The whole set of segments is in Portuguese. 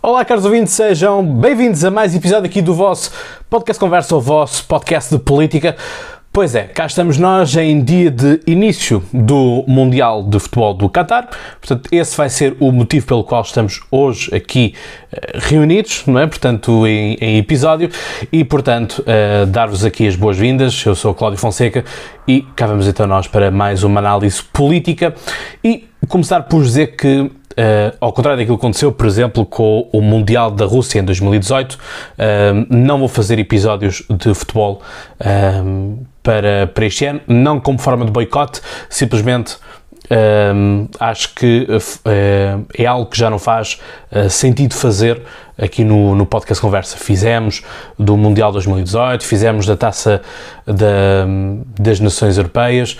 Olá, caros ouvintes, sejam bem-vindos a mais episódio aqui do vosso podcast Conversa, o vosso podcast de política. Pois é, cá estamos nós em dia de início do Mundial de Futebol do Qatar. Portanto, esse vai ser o motivo pelo qual estamos hoje aqui uh, reunidos, não é? Portanto, em, em episódio. E, portanto, uh, dar-vos aqui as boas-vindas. Eu sou Cláudio Fonseca e cá vamos então nós para mais uma análise política. E começar por dizer que Uh, ao contrário daquilo que aconteceu, por exemplo, com o Mundial da Rússia em 2018, uh, não vou fazer episódios de futebol uh, para, para este ano, não como forma de boicote, simplesmente acho que é algo que já não faz sentido fazer aqui no, no podcast Conversa. Fizemos do Mundial 2018, fizemos da Taça da, das Nações Europeias,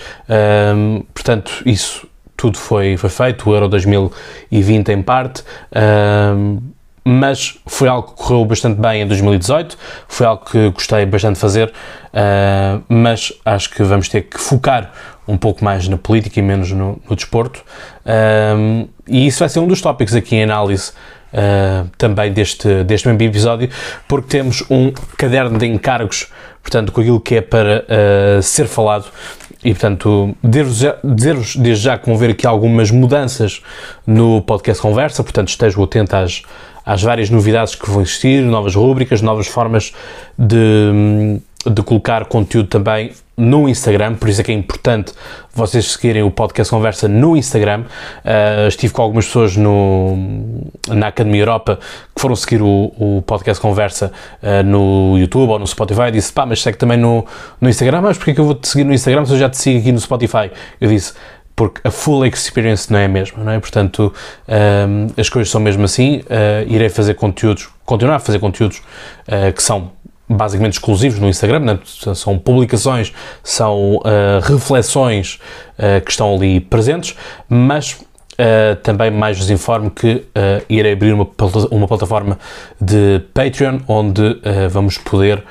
portanto, isso tudo foi, foi feito, o Euro 2020 em parte, uh, mas foi algo que correu bastante bem em 2018, foi algo que gostei bastante de fazer, uh, mas acho que vamos ter que focar um pouco mais na política e menos no, no desporto, uh, e isso vai ser um dos tópicos aqui em análise também deste, deste mesmo episódio, porque temos um caderno de encargos, portanto, com aquilo que é para uh, ser falado e, portanto, dizer-vos desde já que vão ver aqui algumas mudanças no podcast Conversa, portanto, estejam atentos às, às várias novidades que vão existir, novas rubricas, novas formas de, de colocar conteúdo também no Instagram, por isso é que é importante vocês seguirem o podcast Conversa no Instagram. Uh, estive com algumas pessoas no, na Academia Europa que foram seguir o, o podcast Conversa uh, no YouTube ou no Spotify e disse, pá, mas segue também no, no Instagram, mas porquê que eu vou te seguir no Instagram se eu já te sigo aqui no Spotify? Eu disse, porque a full experience não é a mesma, não é? Portanto, ah, as coisas são mesmo assim, uh, irei fazer conteúdos, continuar a fazer conteúdos que são basicamente exclusivos no Instagram, né? são publicações, são uh, reflexões uh, que estão ali presentes, mas uh, também mais vos informo que irei abrir uma, uma plataforma de Patreon onde vamos poder,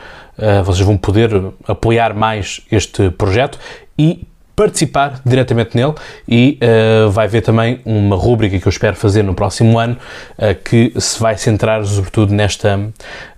vocês vão poder apoiar mais este projeto e participar diretamente nele e uh, vai ver também uma rúbrica que eu espero fazer no próximo ano uh, que se vai centrar sobretudo nesta,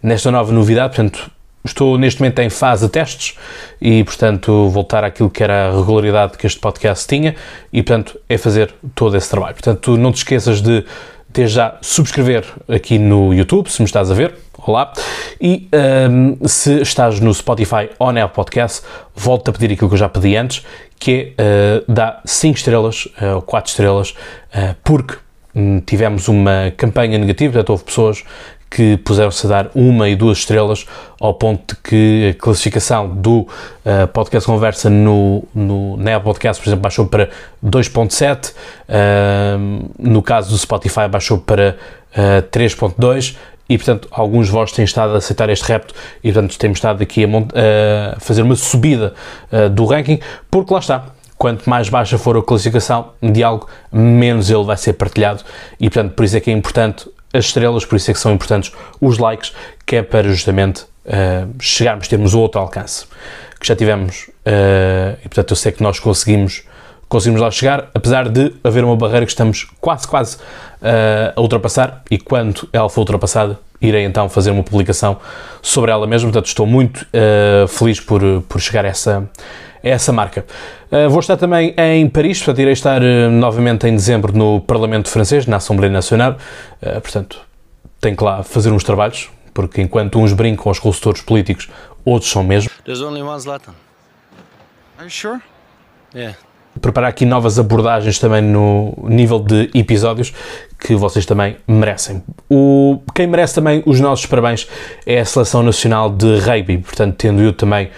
nesta nova novidade, portanto estou neste momento em fase de testes e portanto voltar àquilo que era a regularidade que este podcast tinha e portanto é fazer todo esse trabalho, portanto não te esqueças de desde já subscrever aqui no YouTube, se me estás a ver, olá, e um, se estás no Spotify ou na Podcast, volto a pedir aquilo que eu já pedi antes, que é uh, dar 5 estrelas uh, ou 4 estrelas, uh, porque um, tivemos uma campanha negativa, portanto houve pessoas que puseram-se a dar uma e duas estrelas, ao ponto de que a classificação do uh, podcast Conversa no, no, na Apple Podcast, por exemplo, baixou para 2.7, uh, no caso do Spotify baixou para uh, 3.2, e portanto alguns vós têm estado a aceitar este repto e portanto temos estado aqui a, a fazer uma subida uh, do ranking, porque lá está, quanto mais baixa for a classificação de algo, menos ele vai ser partilhado. E portanto por isso é que é importante as estrelas, por isso é que são importantes os likes, que é para justamente uh, chegarmos, termos outro alcance que já tivemos uh, e portanto eu sei que nós conseguimos conseguimos lá chegar, apesar de haver uma barreira que estamos quase, quase uh, a ultrapassar e quando ela for ultrapassada irei então fazer uma publicação sobre ela mesma, portanto estou muito feliz por, por chegar a essa, a essa marca. Uh, vou estar também em Paris, portanto, irei estar uh, novamente em dezembro no Parlamento Francês, na Assembleia Nacional. Uh, portanto, tenho que lá fazer uns trabalhos, porque enquanto uns brincam aos consultores políticos, outros são mesmo. There's only one Zlatan. Are you sure? Yeah. Preparar aqui novas abordagens também no nível de episódios que vocês também merecem. O, quem merece também os nossos parabéns é a Seleção Nacional de Rugby, portanto, tendo eu também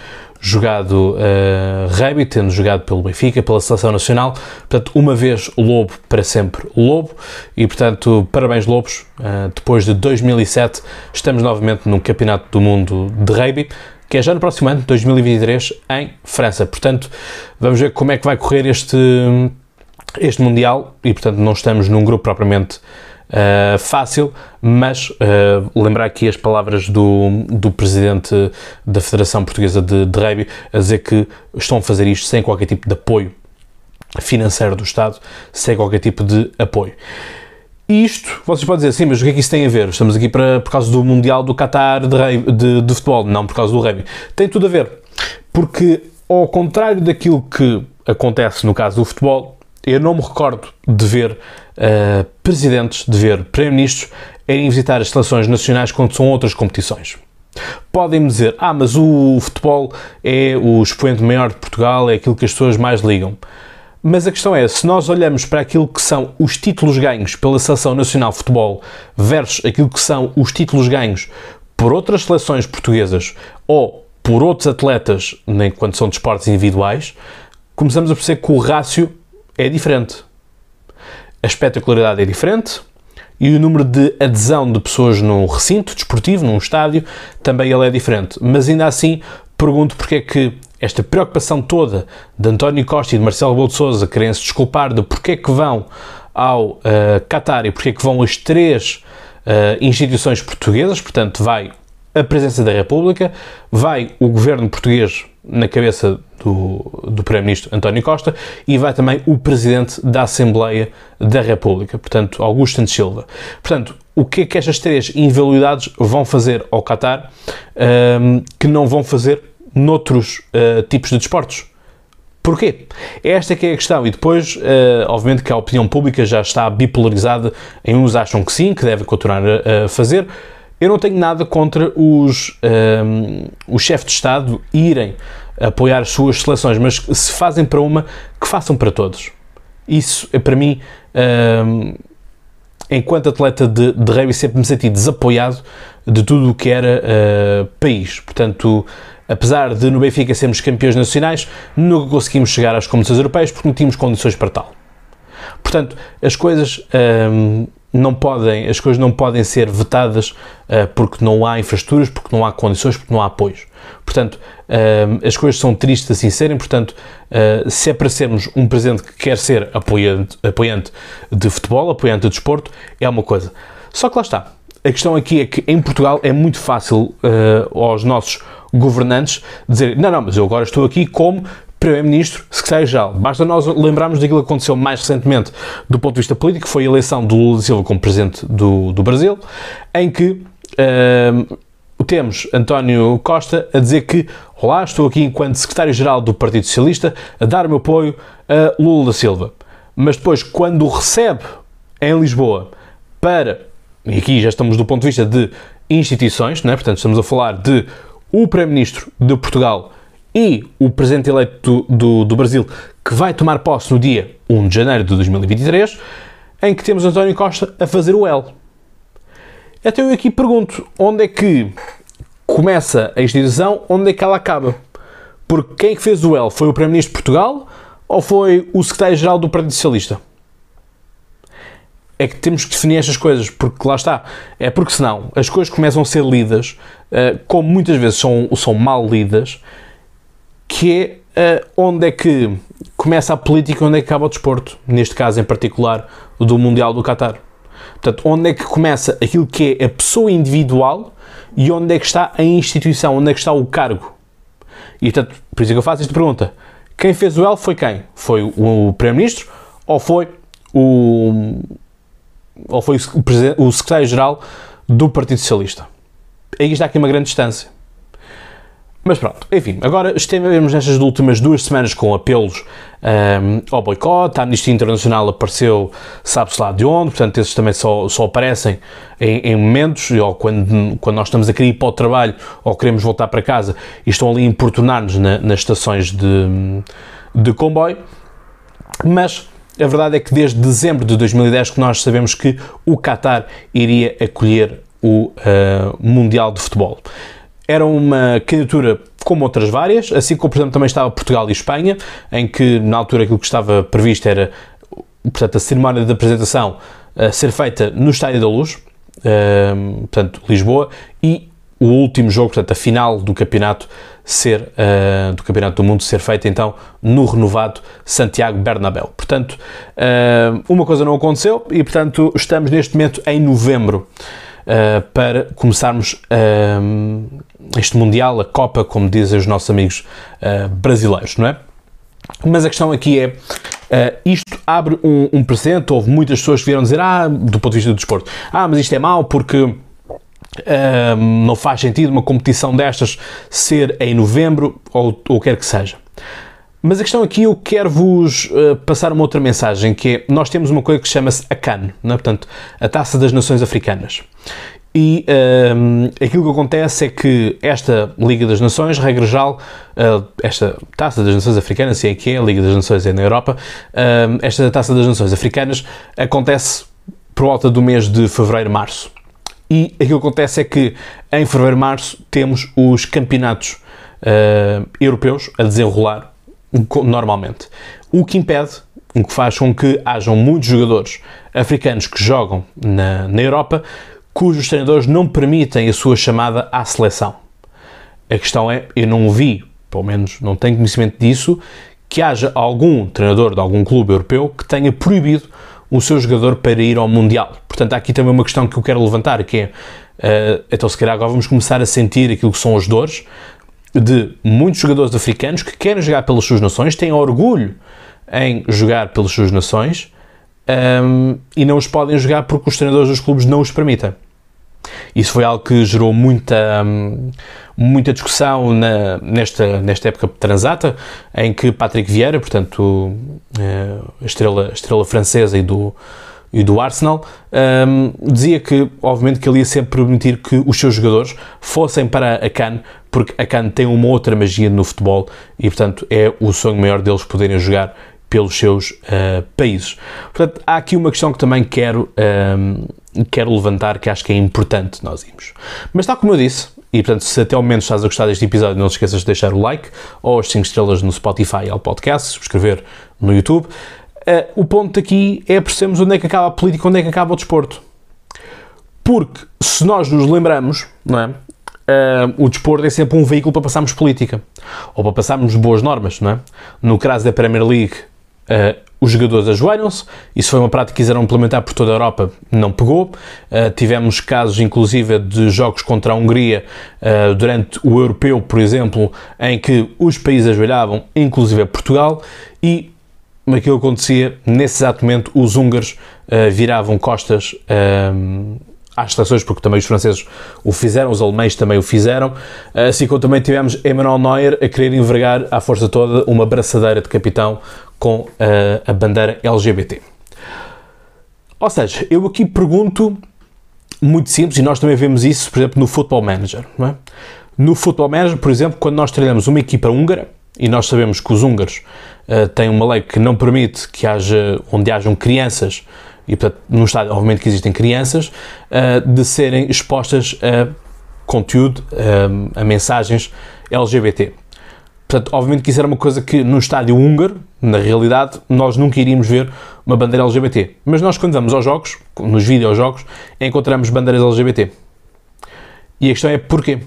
jogado uh, rugby, tendo jogado pelo Benfica, pela Seleção Nacional. Portanto, uma vez Lobo, para sempre Lobo. E, portanto, parabéns Lobos. Uh, depois de 2007, estamos novamente num Campeonato do Mundo de Rugby, que é já no próximo ano, 2023, em França. Portanto, vamos ver como é que vai correr este, este Mundial. E, portanto, não estamos num grupo propriamente uh, fácil, mas uh, lembrar aqui as palavras do, do presidente da Federação Portuguesa de, de Rugby a dizer que estão a fazer isto sem qualquer tipo de apoio financeiro do Estado, sem qualquer tipo de apoio. Isto, vocês podem dizer assim, mas o que é que isso tem a ver? Estamos aqui para, por causa do Mundial do Qatar de, de, de futebol, não por causa do rugby. Tem tudo a ver. Porque, ao contrário daquilo que acontece no caso do futebol, eu não me recordo de ver uh, presidentes, de ver primeiro-ministros irem visitar as seleções nacionais quando são outras competições. Podem-me dizer, ah, mas o futebol é o expoente maior de Portugal, é aquilo que as pessoas mais ligam. Mas a questão é, se nós olhamos para aquilo que são os títulos ganhos pela Seleção Nacional de Futebol versus aquilo que são os títulos ganhos por outras seleções portuguesas ou por outros atletas, nem quando são de esportes individuais, começamos a perceber que o rácio é diferente. A espetacularidade é diferente e o número de adesão de pessoas num recinto desportivo, num estádio, também ele é diferente. Mas ainda assim, pergunto porque é que esta preocupação toda de António Costa e de Marcelo Rebelo de Sousa querem se desculpar de porque é que vão ao uh, Qatar e porque é que vão as três uh, instituições portuguesas, portanto vai a Presidência da República, vai o Governo português na cabeça do, do Primeiro-Ministro António Costa e vai também o Presidente da Assembleia da República, portanto Augusto Santos Silva. Portanto, o que é que estas três inviolabilidades vão fazer ao Qatar um, ehm, que não vão fazer noutros uh, tipos de desportos. Porquê? Esta é que é a questão. E depois, uh, obviamente que a opinião pública já está bipolarizada. Em uns acham que sim, que deve continuar a, a fazer. Eu não tenho nada contra os, um, eh, os chefes de Estado irem apoiar as suas seleções, mas se fazem para uma, que façam para todos. Isso, é para mim, um, enquanto atleta de, de rugby, sempre me senti desapoiado de tudo o que era uh, país. Portanto, Apesar de no Benfica sermos campeões nacionais, nunca conseguimos chegar às competições europeias porque não tínhamos condições para tal. Portanto, as coisas hum, não podem, as coisas não podem ser vetadas uh, porque não há infraestruturas, porque não há condições, porque não há apoios. Portanto, hum, as coisas são tristes assim serem, portanto, uh, se é para sermos um presidente que quer ser apoiante, apoiante de futebol, apoiante de desporto, é uma coisa. Só que lá está. A questão aqui é que em Portugal é muito fácil uh, aos nossos governantes dizer não, não, mas eu agora estou aqui como Primeiro-Ministro, Secretário-Geral. Basta nós lembrarmos daquilo que aconteceu mais recentemente do ponto de vista político, foi a eleição do Lula da Silva como Presidente do, do Brasil, em que uh, temos António Costa a dizer que Olá, estou aqui enquanto Secretário-Geral do Partido Socialista a dar o meu apoio a Lula da Silva. Mas depois, quando o recebe em Lisboa para, e aqui já estamos do ponto de vista de instituições, não é? portanto estamos a falar de o Primeiro-Ministro de Portugal e o Presidente eleito do, do, do, Brasil, que vai tomar posse no dia 1 de janeiro de 2023, em que temos António Costa a fazer o L. Então eu aqui pergunto, onde é que começa a instituição, onde é que ela acaba? Porque quem é que fez o L? Foi o Primeiro-Ministro de Portugal ou foi o Secretário-Geral do Partido Socialista? É que temos que definir estas coisas, porque lá está, é porque senão as coisas começam a ser lidas, uh, como muitas vezes são, são mal lidas, que é uh, onde é que começa a política onde é que acaba o desporto, neste caso em particular do Mundial do Qatar. Portanto, onde é que começa aquilo que é a pessoa individual e onde é que está a instituição, onde é que está o cargo. E portanto, por isso é que eu faço esta pergunta. Quem fez o L foi quem? Foi o Primeiro-Ministro ou foi o, ou foi o, secretário-geral do Partido Socialista. Aí está aqui uma grande distância. Mas pronto, enfim, agora estivemos nestas últimas duas semanas com apelos um, ao boicote, a Amnistia Internacional apareceu, sabe-se lá de onde, portanto esses também só, só aparecem em, em, momentos, ou quando, quando nós estamos a querer ir para o trabalho ou queremos voltar para casa e estão ali a importunar-nos na, nas estações de, de comboio, mas a verdade é que desde dezembro de 2010 que nós sabemos que o Qatar iria acolher o uh, Mundial de Futebol. Era uma candidatura como outras várias, assim como, por exemplo, também estava Portugal e Espanha, em que na altura aquilo que estava previsto era portanto, a cerimónia de apresentação a ser feita no Estádio da Luz, uh, portanto, Lisboa, e o último jogo, portanto, a final do campeonato ser uh, do campeonato do mundo ser feita então no renovado Santiago Bernabéu. Portanto, uh, uma coisa não aconteceu e portanto estamos neste momento em novembro uh, para começarmos este mundial, a Copa, como dizem os nossos amigos brasileiros, não é? Mas a questão aqui é Uh, isto abre um, um. Houve muitas pessoas que vieram dizer, ah, do ponto de vista do desporto, ah, mas isto é mau porque uh, não faz sentido uma competição destas ser em novembro ou o que quer que seja. Mas a questão aqui, eu quero vos uh, passar uma outra mensagem, que é, nós temos uma coisa que chama-se a CAN, é? portanto, a Taça das Nações Africanas. E um, aquilo que acontece é que esta Liga das Nações, regra geral, uh, esta Taça das Nações Africanas, se é que é, a Liga das Nações é na Europa, uh, esta Taça das Nações Africanas acontece por volta do mês de fevereiro, março. E aquilo que acontece é que em fevereiro, março temos os campeonatos uh, europeus a desenrolar normalmente. O que impede, o que faz com que hajam muitos jogadores africanos que jogam na, na Europa cujos treinadores não permitem a sua chamada à seleção. A questão é, eu não vi, pelo menos não tenho conhecimento disso, que haja algum treinador de algum clube europeu que tenha proibido o seu jogador para ir ao Mundial. Portanto, há aqui também uma questão que eu quero levantar, que é, uh, então se calhar agora vamos começar a sentir aquilo que são as dores de muitos jogadores africanos que querem jogar pelas suas nações, têm orgulho em jogar pelas suas nações um, e não os podem jogar porque os treinadores dos clubes não os permitem. Isso foi algo que gerou muita, muita discussão na, nesta, nesta época transata, em que Patrick Vieira, portanto, eh, estrela, estrela francesa e do, e do Arsenal, um, dizia que, obviamente, que ele ia sempre permitir que os seus jogadores fossem para a Cannes, porque a Cannes tem uma outra magia no futebol e, portanto, é o sonho maior deles poderem jogar pelos seus uh, países. Portanto, há aqui uma questão que também quero, um, quero levantar, que acho que é importante nós irmos. Mas tal como eu disse, e portanto, se até ao momento estás a gostar deste episódio, não te esqueças de deixar o like ou as 5 estrelas no Spotify ao podcast, subscrever no YouTube. Uh, o ponto aqui é percebermos onde é que acaba a política, onde é que acaba o desporto. Porque se nós nos lembramos, não é? Uh, o desporto é sempre um veículo para passarmos política ou para passarmos boas normas, não é? No caso da Premier League, Uh, os jogadores ajoelham-se, isso foi uma prática que quiseram implementar por toda a Europa, não pegou. Uh, tivemos casos, inclusive, de jogos contra a Hungria uh, durante o Europeu, por exemplo, em que os países ajoelhavam, inclusive Portugal, e aquilo que acontecia, nesse exato momento, os húngaros viravam costas às seleções, porque também os franceses o fizeram, os alemães também o fizeram, assim como também tivemos Emmanuel Neuer a querer envergar à força toda uma braçadeira de capitão com a, a bandeira LGBT. Ou seja, eu aqui pergunto muito simples, e nós também vemos isso, por exemplo, no Football Manager. É? No Football Manager, por exemplo, quando nós treinamos uma equipa húngara, e nós sabemos que os húngaros uh, têm uma lei que não permite que haja, onde hajam crianças e portanto no estádio obviamente que existem crianças, uh, de serem expostas a conteúdo, uh, a mensagens LGBT. Portanto, obviamente que isso era uma coisa que no estádio húngaro, na realidade, nós nunca iríamos ver uma bandeira LGBT. Mas nós quando vamos aos jogos, nos videojogos, encontramos bandeiras LGBT. E a questão é porquê?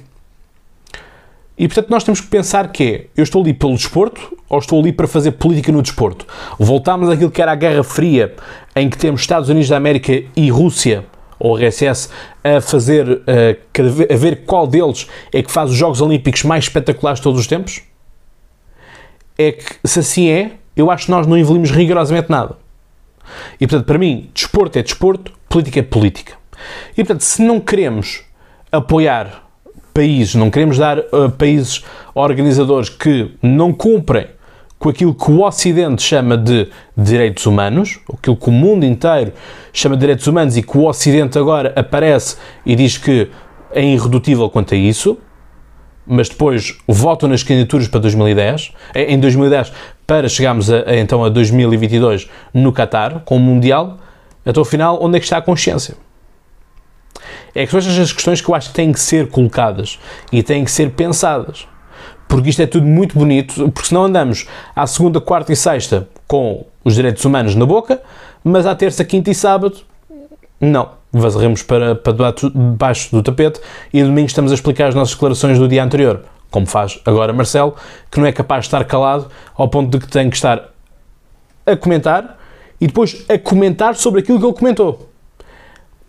E portanto nós temos que pensar que é, eu estou ali pelo desporto ou estou ali para fazer política no desporto? Voltámos àquilo que era a Guerra Fria, em que temos Estados Unidos da América e Rússia, ou RSS, a fazer, a, a ver qual deles é que faz os Jogos Olímpicos mais espetaculares de todos os tempos? É que, se assim é, eu acho que nós não evoluímos rigorosamente nada. E portanto, para mim, desporto é desporto, política é política. E portanto, se não queremos apoiar países, não queremos dar uh, países organizadores que não cumprem com aquilo que o Ocidente chama de direitos humanos, aquilo que o mundo inteiro chama de direitos humanos e que o Ocidente agora aparece e diz que é irredutível quanto a isso, mas depois votam nas candidaturas para 2010, eh, em 2010, para chegarmos a, a, então a 2022 no Qatar, com o Mundial, então afinal, onde é que está a consciência? É que são estas as questões que eu acho que têm que ser colocadas e têm que ser pensadas. Porque isto é tudo muito bonito, porque senão andamos à segunda, quarta e sexta com os direitos humanos na boca, mas à terça, quinta e sábado, não. Vazaremos para, para debaixo do tapete e domingo estamos a explicar as nossas declarações do dia anterior, como faz agora Marcelo, que não é capaz de estar calado ao ponto de que tem que estar a comentar e depois a comentar sobre aquilo que ele comentou.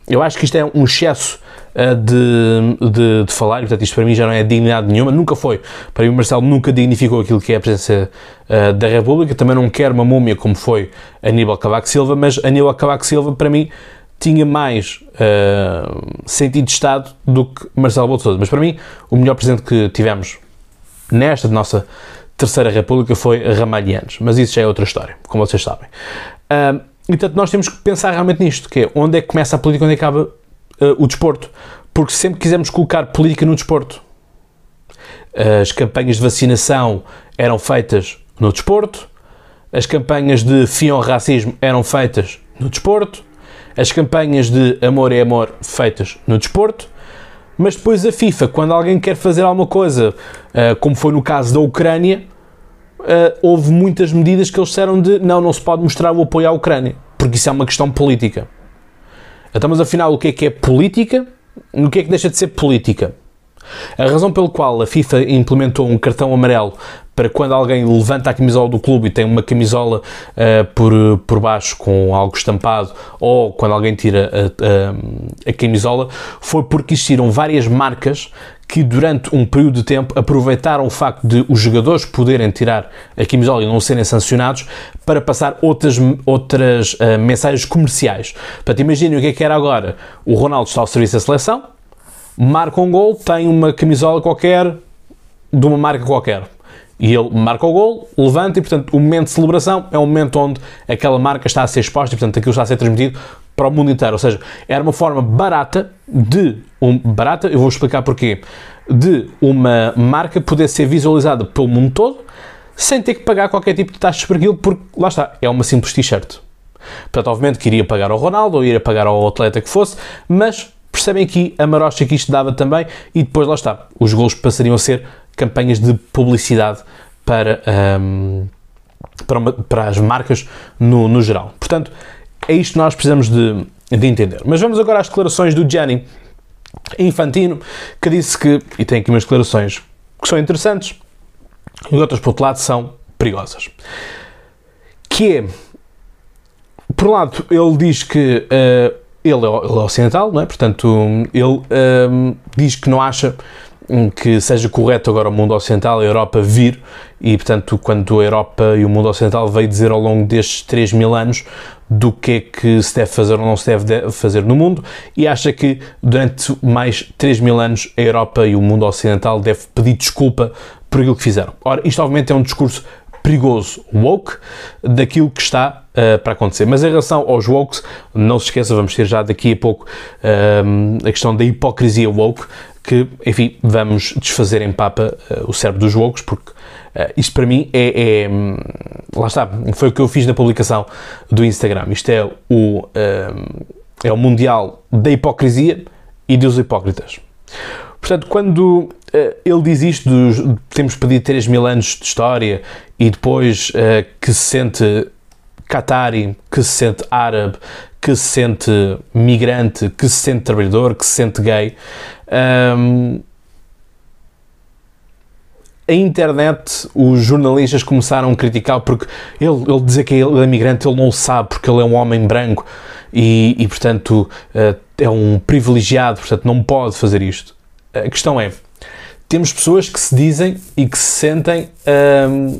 eu acho que isto é um excesso uh, de, de, de, falar, e portanto isto para mim já não é dignidade nenhuma, nunca foi. Para mim o Marcelo nunca dignificou aquilo que é a presença uh, da República, também não quer uma múmia como foi Aníbal Cavaco Silva, mas Aníbal Cavaco Silva para mim tinha mais uh, sentido de Estado do que Marcelo Bolsonaro. Mas para mim o melhor presidente que tivemos nesta nossa Terceira República foi Ramalhianos, mas isso já é outra história, como vocês sabem. Uh, portanto, nós temos que pensar realmente nisto, que é onde é que começa a política, onde é acaba uh, o desporto. Porque sempre quisemos colocar política no desporto. As campanhas de vacinação eram feitas no desporto, as campanhas de fim ao racismo eram feitas no desporto, as campanhas de amor é amor feitas no desporto, mas depois a FIFA, quando alguém quer fazer alguma coisa, uh, como foi no caso da Ucrânia, uh, houve muitas medidas que eles disseram de não, não se pode mostrar o apoio à Ucrânia, porque isso é uma questão política. Então, mas afinal, o que é que é política? O que é que deixa de ser política? A razão pela qual a FIFA implementou um cartão amarelo para quando alguém levanta a camisola do clube e tem uma camisola uh, por, por baixo com algo estampado, ou quando alguém tira a, a, a camisola, foi porque existiram várias marcas que durante um período de tempo aproveitaram o facto de os jogadores poderem tirar a camisola e não serem sancionados para passar outras, outras uh, mensagens comerciais. Portanto, imaginem o que é que era agora. O Ronaldo está ao serviço da seleção, marca um gol, tem uma camisola qualquer de uma marca qualquer e ele marca o gol, levanta e, portanto, o momento de celebração é o momento onde aquela marca está a ser exposta e, portanto, aquilo está a ser transmitido para o mundo inteiro. Ou seja, era uma forma barata de. Um, barata, eu vou explicar porquê. De uma marca poder ser visualizada pelo mundo todo sem ter que pagar qualquer tipo de taxas por aquilo, porque lá está, é uma simples t-shirt. Portanto, obviamente que iria pagar ao Ronaldo ou iria pagar ao atleta que fosse, mas percebem aqui a marocha que isto dava também e depois lá está, os gols passariam a ser campanhas de publicidade para, um, para, uma, para, as marcas no, no, geral. Portanto, é isto que nós precisamos de, de entender. Mas vamos agora às declarações do Gianni Infantino, que disse que, e tem aqui umas declarações que são interessantes, e outras, por outro lado, são perigosas. Que é, por um lado, ele diz que uh, ele, é, ele é ocidental, não é? Portanto, ele uh, diz que não acha que seja correto agora o mundo ocidental, a Europa, vir, e portanto, quando a Europa e o mundo ocidental veio dizer ao longo destes 3 mil anos do que é que se deve fazer ou não se deve fazer no mundo, e acha que durante mais 3 mil anos a Europa e o mundo ocidental deve pedir desculpa por aquilo que fizeram. Ora, isto obviamente é um discurso perigoso, woke, daquilo que está uh, para acontecer. Mas em relação aos wokes, não se esqueça, vamos ter já daqui a pouco uh, a questão da hipocrisia woke, que, enfim, vamos desfazer em papa uh, o cérebro dos loucos, porque uh, isto para mim é, é, Lá está, foi o que eu fiz na publicação do Instagram. Isto é o, uh, é o Mundial da Hipocrisia e dos Hipócritas. Portanto, quando ele diz isto, dos, temos pedido 3 mil anos de história e depois que se sente Qatari, que se sente árabe, que se sente migrante, que se sente trabalhador, que se sente gay. Um, a internet, os jornalistas começaram a criticar porque ele, ele dizer que ele é imigrante, ele não sabe porque ele é um homem branco e, e portanto, uh, é um privilegiado, portanto, não pode fazer isto. A questão é: temos pessoas que se dizem e que se sentem um,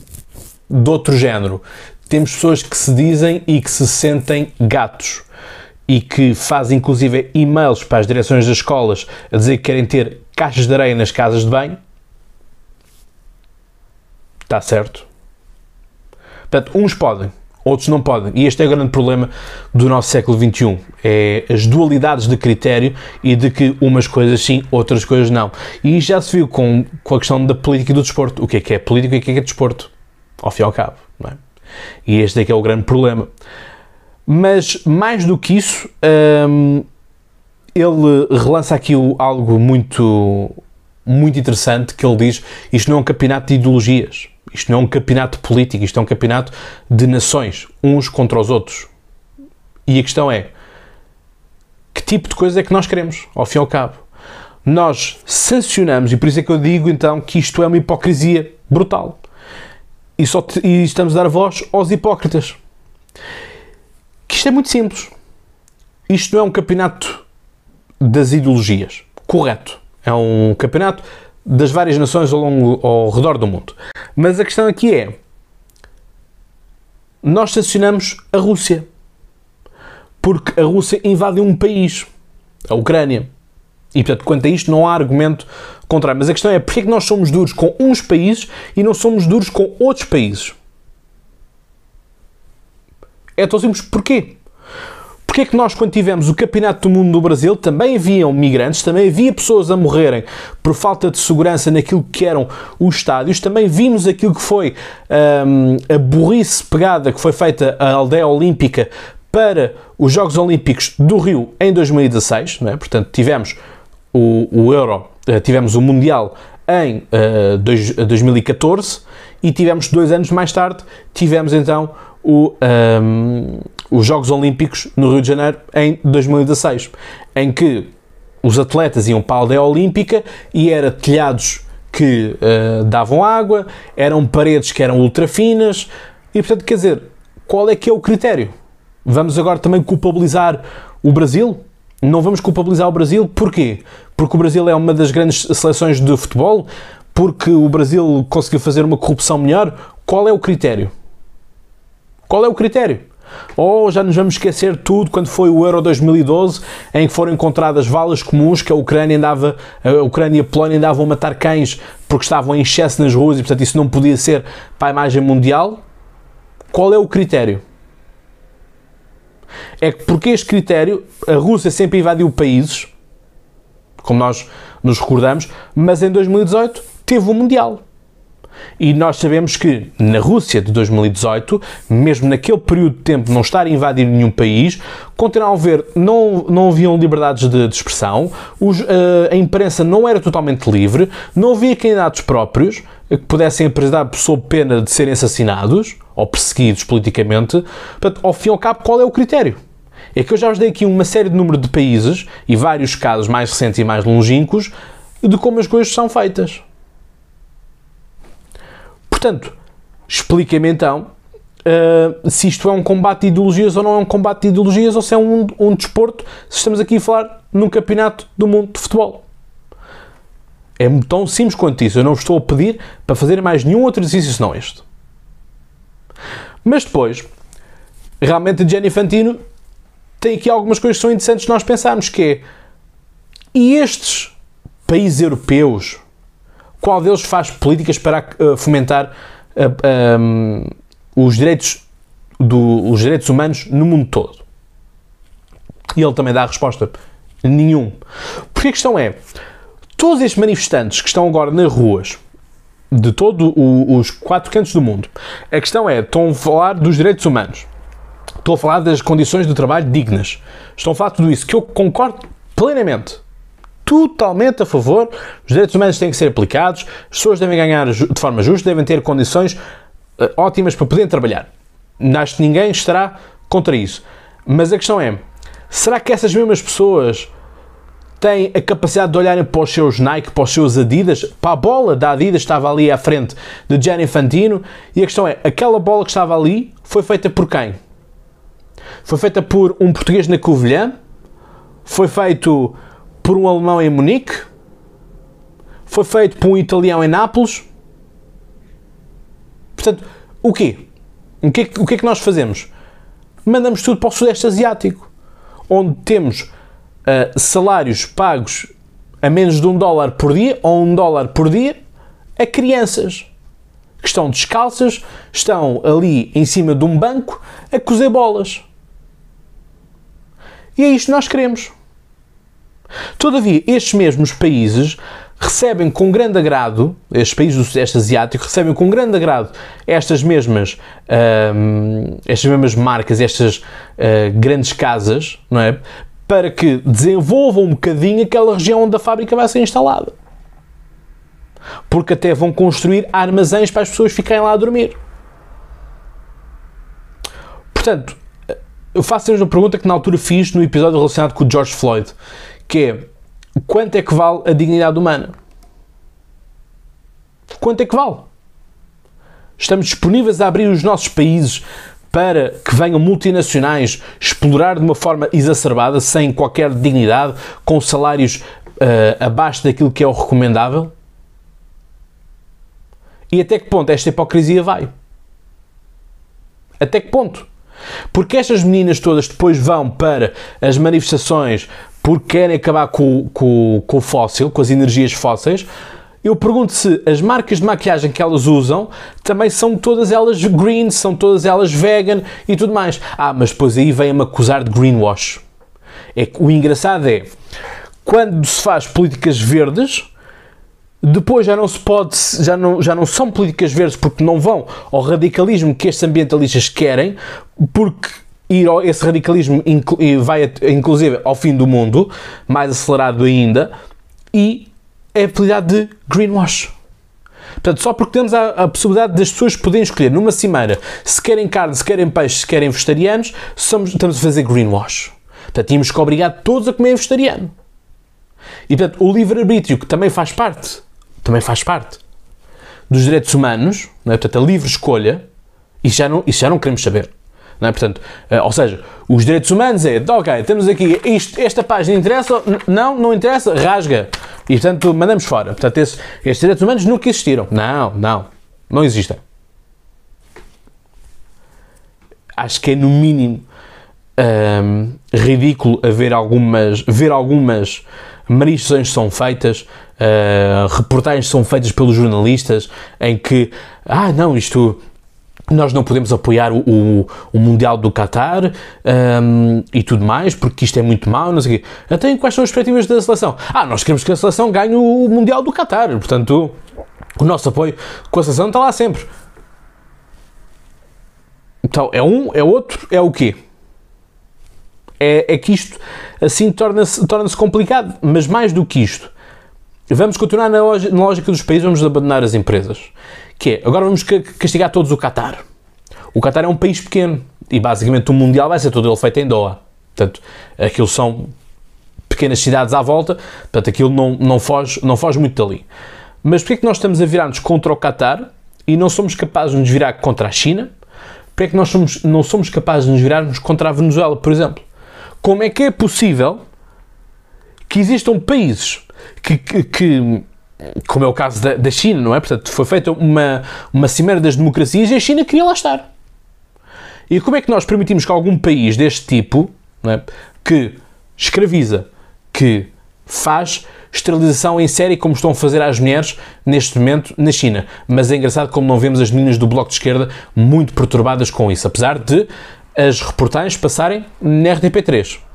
de outro género. Temos pessoas que se dizem e que se sentem gatos e que fazem inclusive e-mails para as direções das escolas a dizer que querem ter caixas de areia nas casas de banho, está certo. Portanto, uns podem, outros não podem. E este é o grande problema do nosso século XXI. É as dualidades de critério e de que umas coisas sim, outras coisas não. E já se viu com, com a questão da política e do desporto. O que é que é política e o que é que é desporto? Ao fim e ao cabo. Não é? E este é que é o grande problema. Mas mais do que isso, um, ele relança aqui algo muito, muito interessante que ele diz: isto não é um campeonato de ideologias, isto não é um campeonato político, isto é um campeonato de nações, uns contra os outros. E a questão é: que tipo de coisa é que nós queremos, ao fim e ao cabo? Nós sancionamos, e por isso é que eu digo então que isto é uma hipocrisia brutal. E, só te, e estamos a dar voz aos hipócritas que isto é muito simples. Isto não é um campeonato das ideologias. Correto. É um campeonato das várias nações ao, longo, ao redor do mundo. Mas a questão aqui é: nós sancionamos a Rússia. Porque a Rússia invade um país, a Ucrânia. E, portanto, quanto a isto, não há argumento contrário. Mas a questão é, porquê é que nós somos duros com uns países e não somos duros com outros países? É tão simples. Porquê? Porquê é que nós, quando tivemos o Campeonato do Mundo no Brasil, também haviam migrantes, também havia pessoas a morrerem por falta de segurança naquilo que eram os estádios, também vimos aquilo que foi hum, a burrice pegada que foi feita à aldeia olímpica para os Jogos Olímpicos do Rio em 2016, não é? portanto tivemos o, o Euro, eh, tivemos o Mundial em uh, dois, 2014 e tivemos dois anos mais tarde, tivemos então o, um, os Jogos Olímpicos no Rio de Janeiro em 2016, em que os atletas iam para a aldeia olímpica e era telhados que uh, davam água, eram paredes que eram ultra finas e portanto, quer dizer, qual é que é o critério? Vamos agora também culpabilizar o Brasil? Não vamos culpabilizar o Brasil, porquê? Porque o Brasil é uma das grandes seleções de futebol, porque o Brasil conseguiu fazer uma corrupção melhor. Qual é o critério? Qual é o critério? Ou já nos vamos esquecer tudo quando foi o Euro 2012, em que foram encontradas valas comuns que a Ucrânia andava, a Ucrânia e a Polónia andavam a matar cães porque estavam em excesso nas ruas e portanto isso não podia ser para a imagem mundial. Qual é o critério? É que porque este critério, a Rússia sempre invadiu países, como nós nos recordamos, mas em 2018 teve o Mundial. E nós sabemos que na Rússia de 2018, mesmo naquele período de tempo não estar a invadir nenhum país, continuavam a ver, não, não haviam liberdades de, de expressão, os, uh, a imprensa não era totalmente livre, não havia candidatos próprios que pudessem apresentar sob pena de serem assassinados ou perseguidos politicamente. Portanto, ao fim e ao cabo, qual é o critério? É que eu já vos dei aqui uma série de número de países e vários casos mais recentes e mais longínquos de como as coisas são feitas. Portanto, explica-me então uh, se isto é um combate de ideologias ou não é um combate de ideologias ou se é um, um desporto, se estamos aqui a falar num campeonato do mundo de futebol. É tão simples quanto isso. Eu não vos estou a pedir para fazer mais nenhum outro exercício senão este. Mas depois, realmente Gianni Fantino tem aqui algumas coisas que são interessantes nós pensarmos, que é e estes países europeus qual deles faz políticas para uh, fomentar uh, eh, um, ehm, os, direitos do, os direitos humanos no mundo todo? E ele também dá a resposta: nenhum. Porque a questão é: todos estes manifestantes que estão agora nas ruas de todos os quatro cantos do mundo, a questão é: estão a falar dos direitos humanos, estão a falar das condições de trabalho dignas, estão a falar tudo isso, que eu concordo plenamente totalmente a favor. Os direitos humanos têm que ser aplicados, as pessoas devem ganhar de forma justa, devem ter condições uh, ótimas para poderem trabalhar. Acho que ninguém estará contra isso. Mas a questão é: será que essas mesmas pessoas têm a capacidade de olharem para os seus Nike, para os seus Adidas, para a bola da Adidas estava ali à frente de Gianni Infantino? E a questão é: aquela bola que estava ali foi feita por quem? Foi feita por um português na Covilhã? Foi feito por um alemão em Munique, foi feito por um italiano em Nápoles. Portanto, o quê? O que, é, o que é que nós fazemos? Mandamos tudo para o Sudeste Asiático, onde temos uh, salários pagos a menos de um dólar por dia ou um dólar por dia a crianças que estão descalças, estão ali em cima de um banco a cozer bolas. E é isto que nós queremos. Todavia, estes mesmos países recebem com grande agrado, estes países do Sudeste Asiático recebem com grande agrado estas mesmas, um, estas mesmas marcas, estas uh, grandes casas, não é? Para que desenvolvam um bocadinho aquela região onde a fábrica vai ser instalada. Porque até vão construir armazéns para as pessoas ficarem lá a dormir. Portanto, eu faço-vos uma pergunta que na altura fiz no episódio relacionado com o George Floyd, que é quanto é que vale a dignidade humana? Quanto é que vale? Estamos disponíveis a abrir os nossos países para que venham multinacionais explorar de uma forma exacerbada, sem qualquer dignidade, com salários uh, abaixo daquilo que é o recomendável? E até que ponto esta hipocrisia vai? Até que ponto? Porque estas meninas todas depois vão para as manifestações porque querem acabar com, com, com o fóssil, com as energias fósseis. Eu pergunto se as marcas de maquilhagem que elas usam também são todas elas green, são todas elas vegan e tudo mais. Ah, mas depois aí vem-me acusar de greenwash. É que o engraçado é quando se faz políticas verdes, depois já não se pode, já não, já não são políticas verdes porque não vão ao radicalismo que estes ambientalistas querem, porque ir ao, esse radicalismo vai inclusive ao fim do mundo, mais acelerado ainda, e é a apelidado de greenwash. Portanto, só porque temos a, a, possibilidade das pessoas poderem escolher numa cimeira se querem carne, se querem peixe, se querem vegetarianos, somos, estamos a fazer greenwash. Portanto, tínhamos que obrigar todos a comer vegetariano. E, portanto, o livre-arbítrio, que também faz parte também faz parte dos direitos humanos, não é? portanto, a livre escolha, isso já não, isso já não queremos saber. Não é? Portanto, uh, ou seja, os direitos humanos é, ok, temos aqui isto, esta página interessa, não, não interessa, rasga. E portanto, mandamos fora. Portanto, esses, estes direitos humanos nunca existiram. Não, não, não existem. Acho que é no mínimo um, ridículo haver algumas, ver algumas manifestações são feitas, uh, reportagens são feitas pelos jornalistas em que, ah, não, isto nós não podemos apoiar o, o, o Mundial do Qatar um, e tudo mais, porque isto é muito mau, não sei o quê. Então, quais são as perspectivas da seleção? Ah, nós queremos que a seleção ganhe o Mundial do Qatar, portanto, o nosso apoio com a seleção está lá sempre. Então, é um, é outro, é o quê? É, é que isto assim torna-se torna complicado. Mas mais do que isto, vamos continuar na lógica dos países, vamos abandonar as empresas. Que é, agora vamos castigar todos o Qatar. O Qatar é um país pequeno e basicamente o Mundial vai ser todo ele feito em Doha. Portanto, aquilo são pequenas cidades à volta, portanto aquilo não, não, foge, não foge muito dali. Mas porquê é que nós estamos a virar-nos contra o Qatar e não somos capazes de nos virar contra a China? Porquê é que nós somos, não somos capazes de nos virarmos contra a Venezuela, por exemplo? Como é que é possível que existam países que, que, que como é o caso da, da, China, não é? Portanto, foi feita uma, uma cimeira das democracias e a China queria lá estar. E como é que nós permitimos que algum país deste tipo, é? que escraviza, que faz esterilização em série, como estão a fazer às mulheres neste momento na China. Mas é engraçado como não vemos as meninas do Bloco de Esquerda muito perturbadas com isso, apesar de as reportagens passarem na RTP3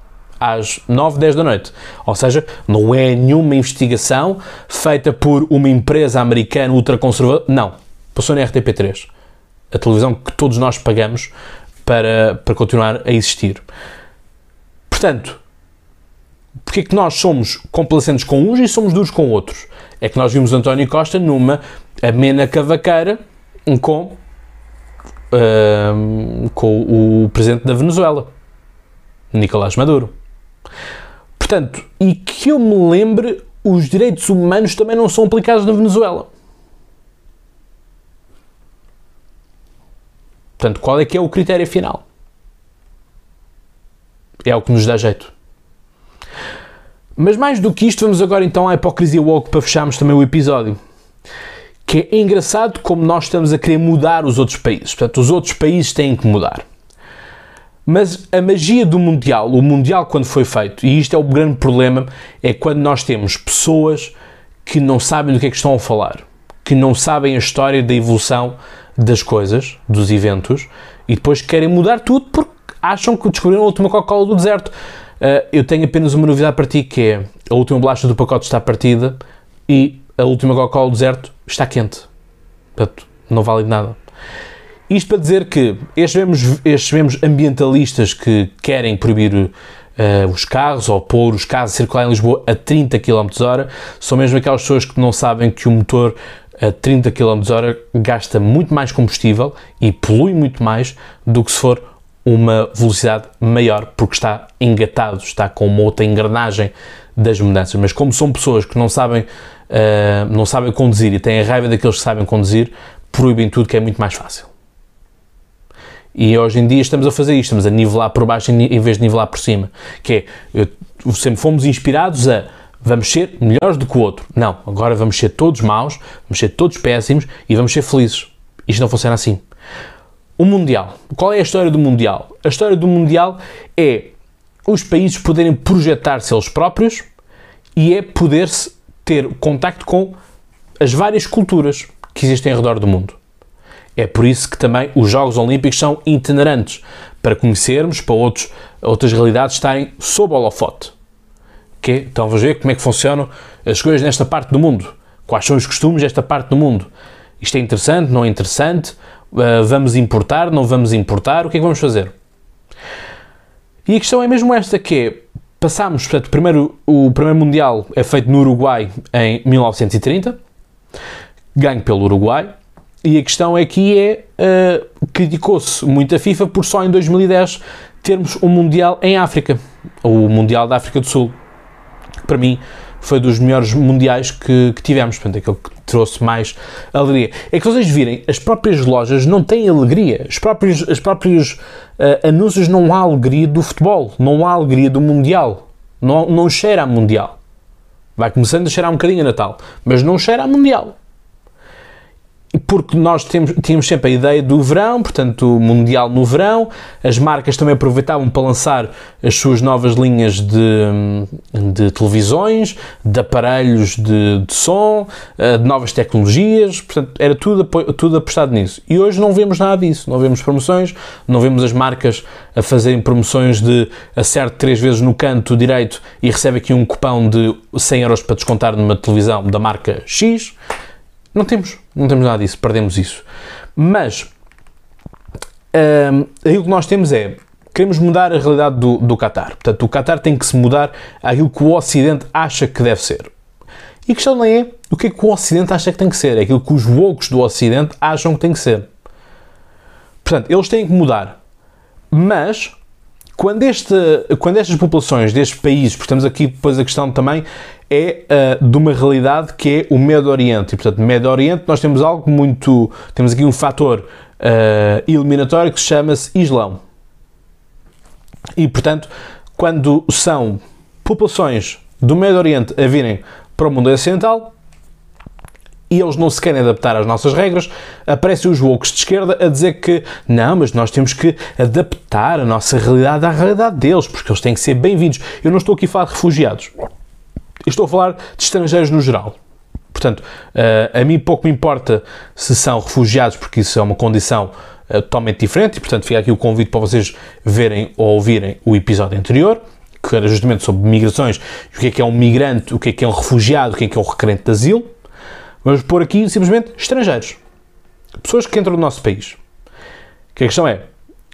às 9, 10 da noite. Ou seja, não é nenhuma investigação feita por uma empresa americana ultraconservadora. Não. Passou na RTP3. A televisão que todos nós pagamos para, para continuar a existir. Portanto, porque é que nós somos complacentes com uns e somos duros com outros? É que nós vimos António Costa numa amena cavaqueira com uh, com o presidente da Venezuela, Nicolás Maduro. Portanto, e que eu me lembre, os direitos humanos também não são aplicados na Venezuela. Portanto, qual é que é o critério final? É o que nos dá jeito. Mas mais do que isto, vamos agora então à hipocrisia woke para fecharmos também o episódio que é engraçado como nós estamos a querer mudar os outros países. Portanto, os outros países têm que mudar. Mas a magia do Mundial, o Mundial quando foi feito, e isto é o grande problema, é quando nós temos pessoas que não sabem do que é que estão a falar, que não sabem a história da evolução das coisas, dos eventos, e depois querem mudar tudo porque acham que descobriram a última Coca-Cola do deserto. Uh, eu tenho apenas uma novidade para ti que é a última bolacha do pacote está partida e a última Coca-Cola do deserto está quente. Portanto, não vale de nada. Isto para dizer que estes mesmos, estes mesmos ambientalistas que querem proibir uh, os carros ou pôr os carros a circular em Lisboa a 30 km h são mesmo aquelas pessoas que não sabem que o motor a 30 km h gasta muito mais combustível e polui muito mais do que se for uma velocidade maior, porque está engatado, está com uma outra engrenagem das mudanças. Mas como são pessoas que não sabem uh, não sabem conduzir e têm a raiva daqueles que sabem conduzir, proíbem tudo que é muito mais fácil. E hoje em dia estamos a fazer isto, estamos a nivelar por baixo em vez de nivelar por cima. Que é, eu, sempre fomos inspirados a vamos ser melhores do que o outro. Não, agora vamos ser todos maus, vamos ser todos péssimos e vamos ser felizes. Isto não funciona assim. O Mundial. Qual é a história do Mundial? A história do Mundial é os países poderem projetar-se eles próprios e é poder-se ter contacto com as várias culturas que existem ao redor do mundo. É por isso que também os Jogos Olímpicos são itinerantes, para conhecermos, para outros, outras realidades estarem sob holofote. Okay? Então vamos ver como é que funcionam as coisas nesta parte do mundo. Quais são os costumes desta parte do mundo. Isto é interessante, não é interessante? Uh, vamos importar, não vamos importar? O que é que vamos fazer? E a questão é mesmo esta, que é, passámos, portanto, primeiro, o primeiro Mundial é feito no Uruguai em 1930, ganho pelo Uruguai, e a questão aqui é, uh, criticou-se muito a FIFA por só em 2010 termos um Mundial em África, o Mundial da África do Sul. Para mim, foi dos melhores mundiais que, que tivemos, portanto, aquele que trouxe mais alegria. É que vocês virem, as próprias lojas não têm alegria, os próprios, os próprios uh, anúncios não há alegria do futebol, não há alegria do Mundial, não, não cheira a Mundial. Vai começando a cheirar um bocadinho a Natal, mas não cheira a Mundial porque nós temos, tínhamos sempre a ideia do verão, portanto, o Mundial no verão, as marcas também aproveitavam para lançar as suas novas linhas de, de televisões, de aparelhos de, de som, eh, de novas tecnologias, portanto, era tudo, tudo apostado nisso. E hoje não vemos nada disso, não vemos promoções, não vemos as marcas a fazerem promoções de acerte três vezes no canto direito e recebe aqui um cupão de 100 euros para descontar numa televisão da marca X. Não temos, não temos nada disso, perdemos isso. Mas um, aquilo que nós temos é queremos mudar a realidade do, do Qatar. Portanto, o Qatar tem que se mudar àquilo que o Ocidente acha que deve ser. E a questão não é o que é que o Ocidente acha que tem que ser, é aquilo que os woke do Ocidente acham que tem que ser. Portanto, eles têm que mudar. Mas quando, este, quando estas populações destes países, porque estamos aqui depois a questão também, é uh, de uma realidade que é o Médio Oriente. E, portanto, Médio Oriente nós temos algo muito. Temos aqui um fator uh, eliminatório que chama-se Islão. E, portanto, quando são populações do Médio Oriente a virem para o mundo ocidental, e eles não se querem adaptar às nossas regras, aparecem os woke de esquerda a dizer que não, mas nós temos que adaptar a nossa realidade à realidade deles, porque eles têm que ser bem-vindos. Eu não estou aqui a falar de refugiados, estou a falar de estrangeiros no geral. Portanto, uh, a mim pouco me importa se são refugiados, porque isso é uma condição uh, totalmente diferente, e portanto fica aqui o convite para vocês verem ou ouvirem o episódio anterior, que era justamente sobre migrações, o que é que é um migrante, o que é que é um refugiado, o que é que é um requerente de asilo. Vamos pôr aqui simplesmente estrangeiros. Pessoas que entram no nosso país. Que a questão é,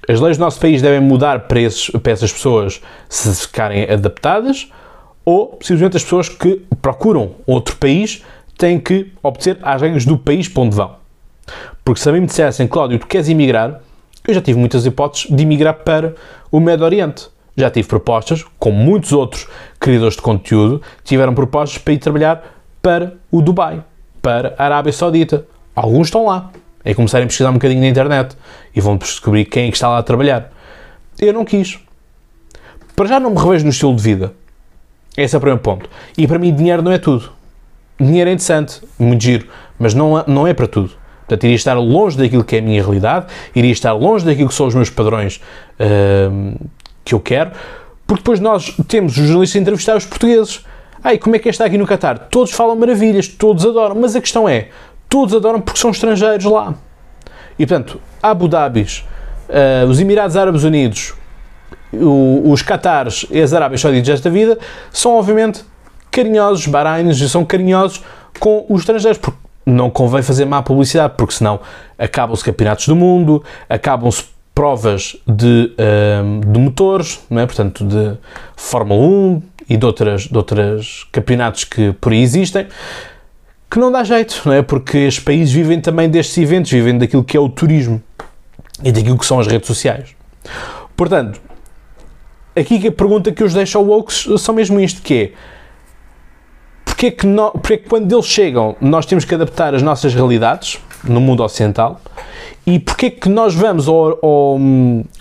as leis do nosso país devem mudar para, esses, para essas pessoas se ficarem adaptadas ou simplesmente as pessoas que procuram outro país têm que obter as regras do país para onde vão. Porque se a mim me dissessem, Cláudio, tu queres emigrar, eu já tive muitas hipóteses de emigrar para o Médio Oriente. Já tive propostas, como muitos outros criadores de conteúdo, tiveram propostas para ir trabalhar para o Dubai para a Arábia Saudita. Alguns estão lá. É começarem a pesquisar um bocadinho na internet e vão descobrir quem é que está lá a trabalhar. Eu não quis. Para já não me revejo no estilo de vida. Esse é o primeiro ponto. E para mim, dinheiro não é tudo. Dinheiro é interessante, muito giro, mas não, não é para tudo. Portanto, iria estar longe daquilo que é a minha realidade, iria estar longe daquilo que são os meus padrões uh, que eu quero, porque depois nós temos os jornalistas a entrevistar os portugueses. Ai, como é que é estar aqui no Qatar? Todos falam maravilhas, todos adoram, mas a questão é, todos adoram porque são estrangeiros lá. E portanto, Abu Dhabi, uh, os Emirados Árabes Unidos, o, os Qatares e as Arábias Sauditas desta vida são obviamente carinhosos, Bahreins, e são carinhosos com os estrangeiros, porque não convém fazer má publicidade, porque senão acabam-se campeonatos do mundo, acabam-se provas de, uh, de motores, não é? portanto, de Fórmula 1, e de, outras, de outros campeonatos que por aí existem, que não dá jeito, não é? Porque estes países vivem também destes eventos, vivem daquilo que é o turismo e daquilo que são as redes sociais. Portanto, aqui a pergunta que os deixa ao são mesmo isto, que é porque é que, no, porque é que quando eles chegam nós temos que adaptar as nossas realidades, no mundo ocidental. E porquê é que nós vamos ao, ao,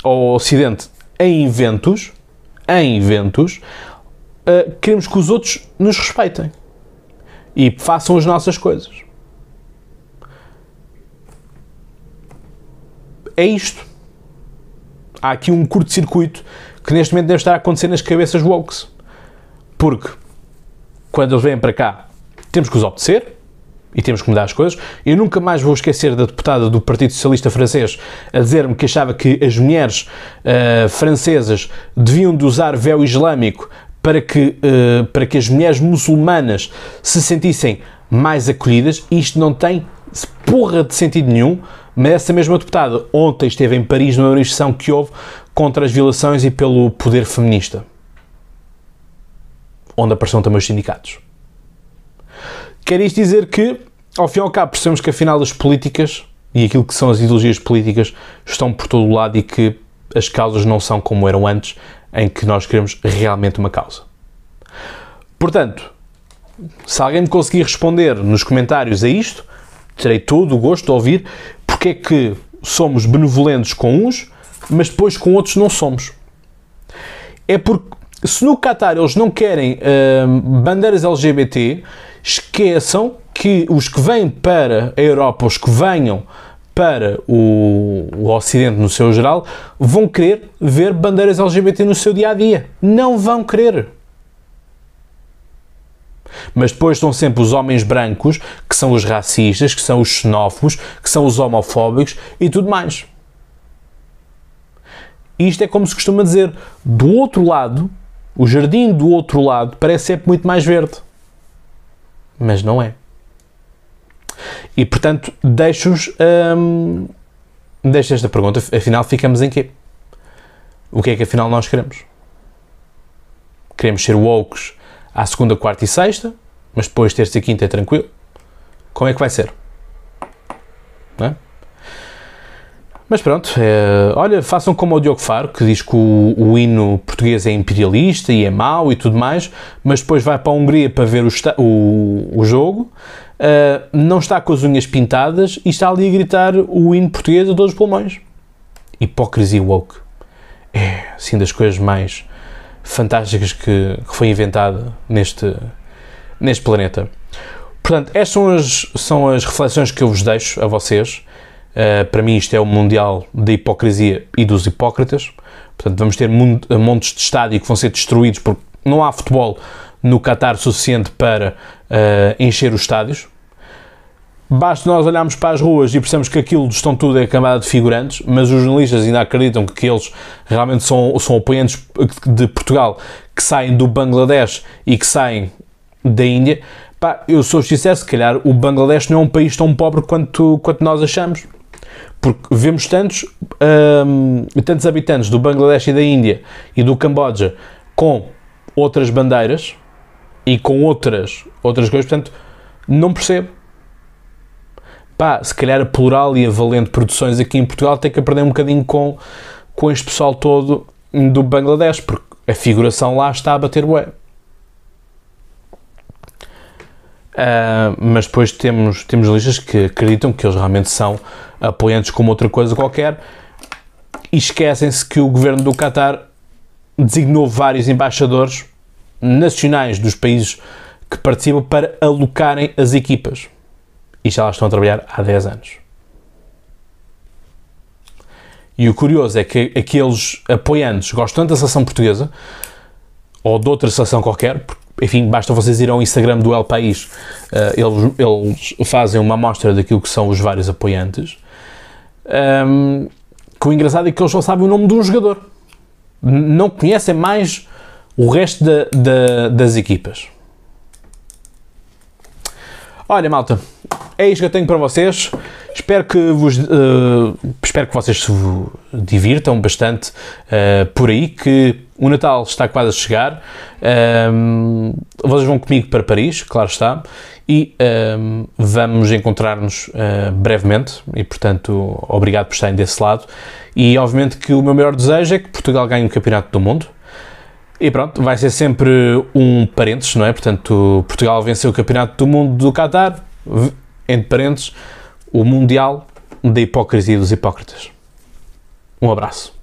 ao Ocidente em eventos, em eventos, uh, queremos que os outros nos respeitem e façam as nossas coisas. É isto. Há aqui um curto-circuito que neste momento deve estar a acontecer nas cabeças wokes. Porque quando eles vêm para cá, temos que os obedecer e temos que mudar as coisas. Eu nunca mais vou esquecer da deputada do Partido Socialista Francês a dizer-me que achava que as mulheres uh, francesas deviam de usar véu islâmico para que, uh, para que as mulheres muçulmanas se sentissem mais acolhidas. Isto não tem porra de sentido nenhum, mas essa mesma deputada ontem esteve em Paris numa manifestação que houve contra as violações e pelo poder feminista, onde apareceram também os sindicatos. Quer isto dizer que, ao fim e ao cabo, percebemos que afinal as políticas e aquilo que são as ideologias políticas estão por todo o lado e que as causas não são como eram antes, em que nós queremos realmente uma causa. Portanto, se alguém me conseguir responder nos comentários a isto, terei todo o gosto de ouvir porque é que somos benevolentes com uns, mas depois com outros não somos. É porque se no Qatar eles não querem uh, bandeiras LGBT, esqueçam que os que vêm para a Europa, os que venham para o, o Ocidente no seu geral, vão querer ver bandeiras LGBT no seu dia a dia. Não vão querer. Mas depois estão sempre os homens brancos, que são os racistas, que são os xenófobos, que são os homofóbicos e tudo mais. Isto é como se costuma dizer, do outro lado, o jardim do outro lado parece sempre muito mais verde. Mas não é. E portanto, deixo-vos hum, deixo esta pergunta. Afinal, ficamos em quê? O que é que afinal nós queremos? Queremos ser woke à segunda, quarta e sexta, mas depois terça e quinta é tranquilo. Como é que vai ser? Não é? Mas pronto, é, olha, façam como o Diogo Faro, que diz que o, o, hino português é imperialista e é mau e tudo mais, mas depois vai para a Hungria para ver o, o, o jogo, uh, não está com as unhas pintadas e está ali a gritar o hino português a todos os pulmões. Hipocrisia woke. É, assim, das coisas mais fantásticas que, que foi inventada neste, neste planeta. Portanto, estas são as, são as reflexões que eu vos deixo a vocês. Uh, para mim, isto é o Mundial da Hipocrisia e dos Hipócritas. Portanto, vamos ter montes de estádio que vão ser destruídos porque não há futebol no Qatar suficiente para uh, encher os estádios. Basta nós olharmos para as ruas e percebemos que aquilo estão tudo é camada de figurantes, mas os jornalistas ainda acreditam que eles realmente são, são apoiantes de Portugal que saem do Bangladesh e que saem da Índia. Pá, eu sou sincero, se calhar o Bangladesh não é um país tão pobre quanto, quanto nós achamos. Porque vemos tantos, hum, tantos habitantes do Bangladesh e da Índia e do Camboja com outras bandeiras e com outras, outras coisas, portanto, não percebo pá, se calhar a Plural e a Valente Produções aqui em Portugal tem que aprender um bocadinho com, com este pessoal todo do Bangladesh, porque a figuração lá está a bater bué. Uh, mas depois temos, temos listas que acreditam que eles realmente são apoiantes como outra coisa qualquer e esquecem-se que o governo do Qatar designou vários embaixadores nacionais dos países que participam para alocarem as equipas e já lá estão a trabalhar há 10 anos. E o curioso é que aqueles apoiantes gostam tanto da seleção portuguesa ou de outra seleção qualquer, enfim, basta vocês ir ao Instagram do El País, uh, eles, eles, fazem uma amostra daquilo que são os vários apoiantes. Um, que o engraçado é que eles só sabem o nome de um jogador, não conhecem mais o resto da, da, das equipas. Olha, malta, é isto que eu tenho para vocês. Espero que vos uh, espero que vocês se divirtam bastante uh, por aí, que o Natal está quase a chegar. Um, eh, vocês vão comigo para Paris, claro está, e um, vamos encontrar-nos uh, brevemente. E portanto, obrigado por estarem desse lado. E obviamente que o meu maior desejo é que Portugal ganhe o Campeonato do Mundo. E pronto, vai ser sempre um parênteses, não é? Portanto, Portugal venceu o Campeonato do Mundo do Qatar, entre parênteses, o Mundial da Hipocrisia dos Hipócritas. Um abraço.